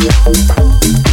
love.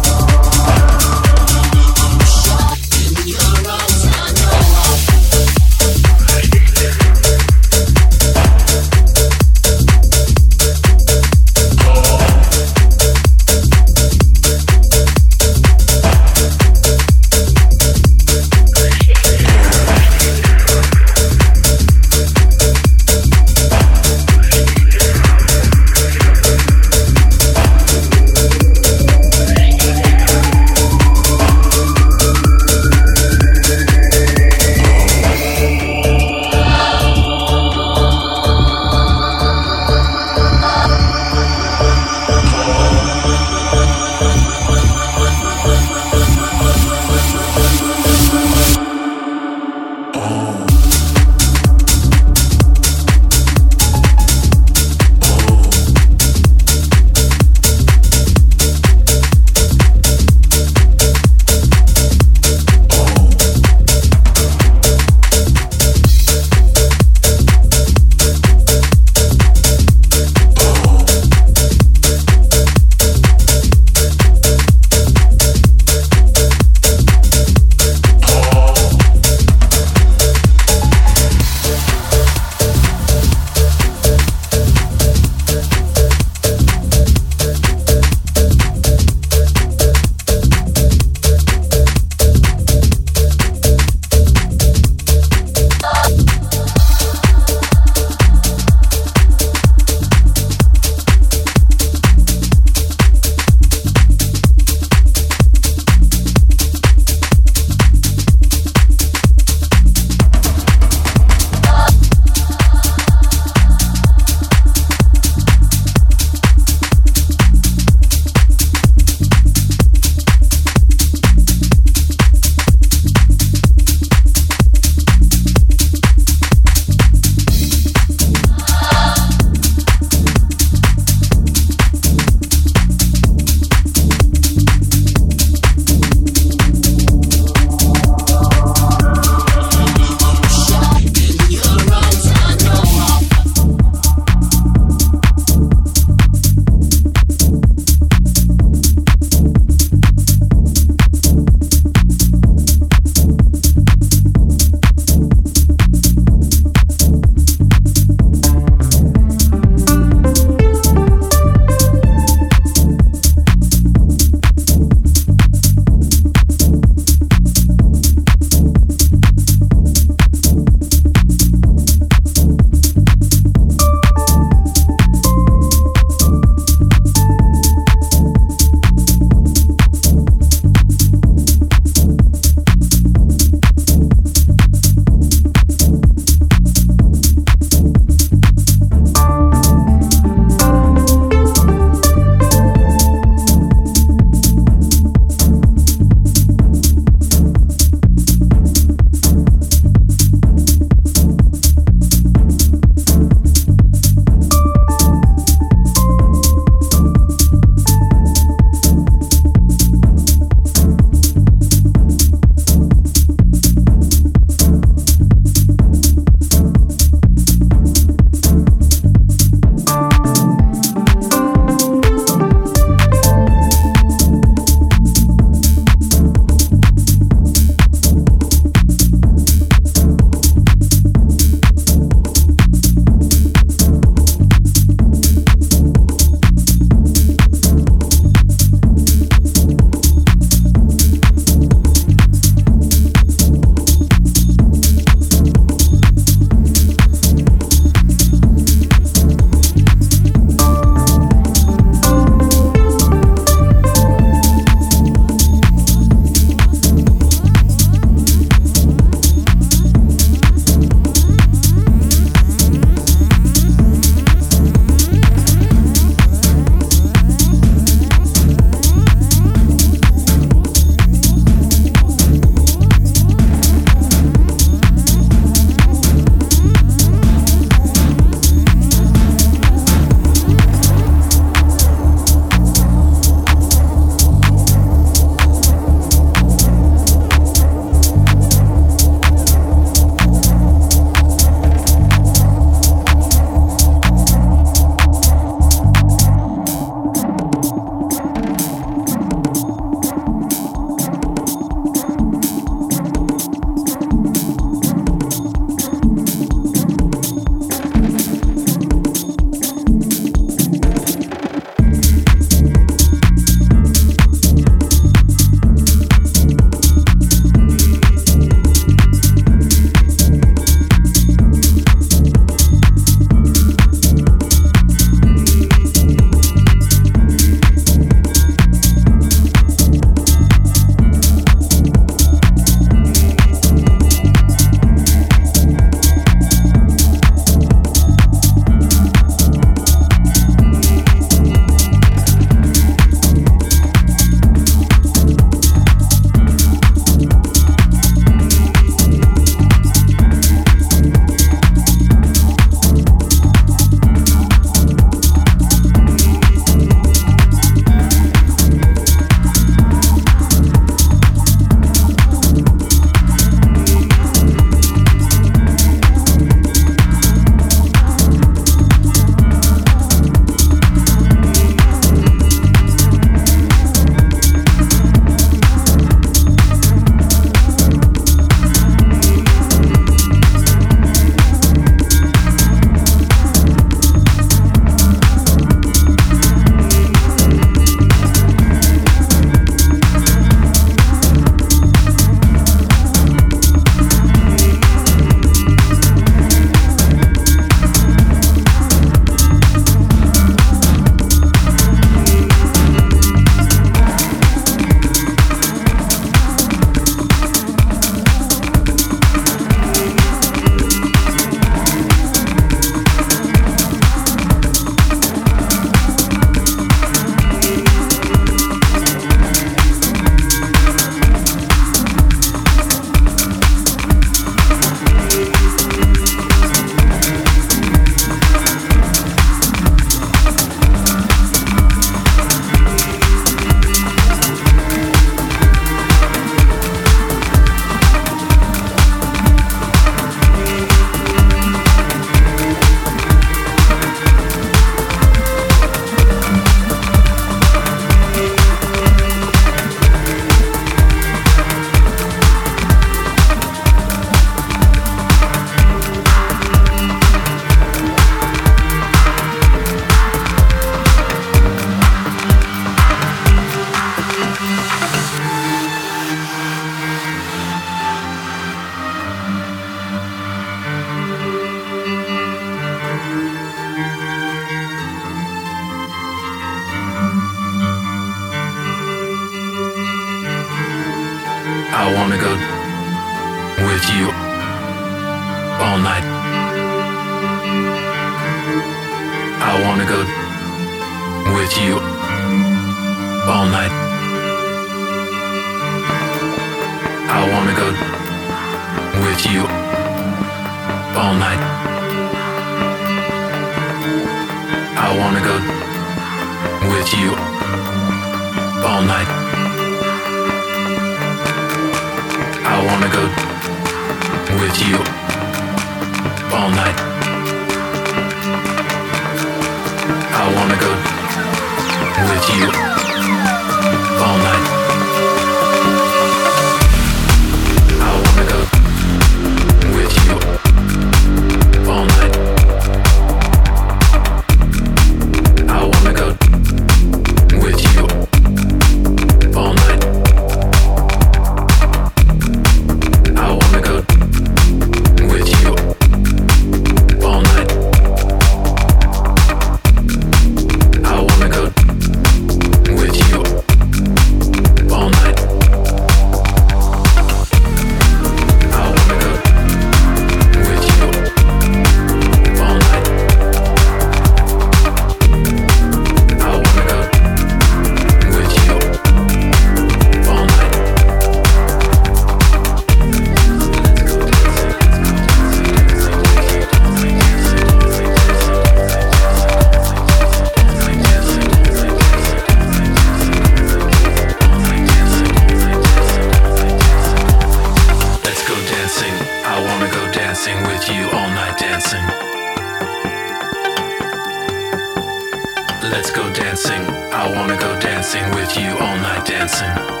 dancing. I wanna go dancing with you all night dancing.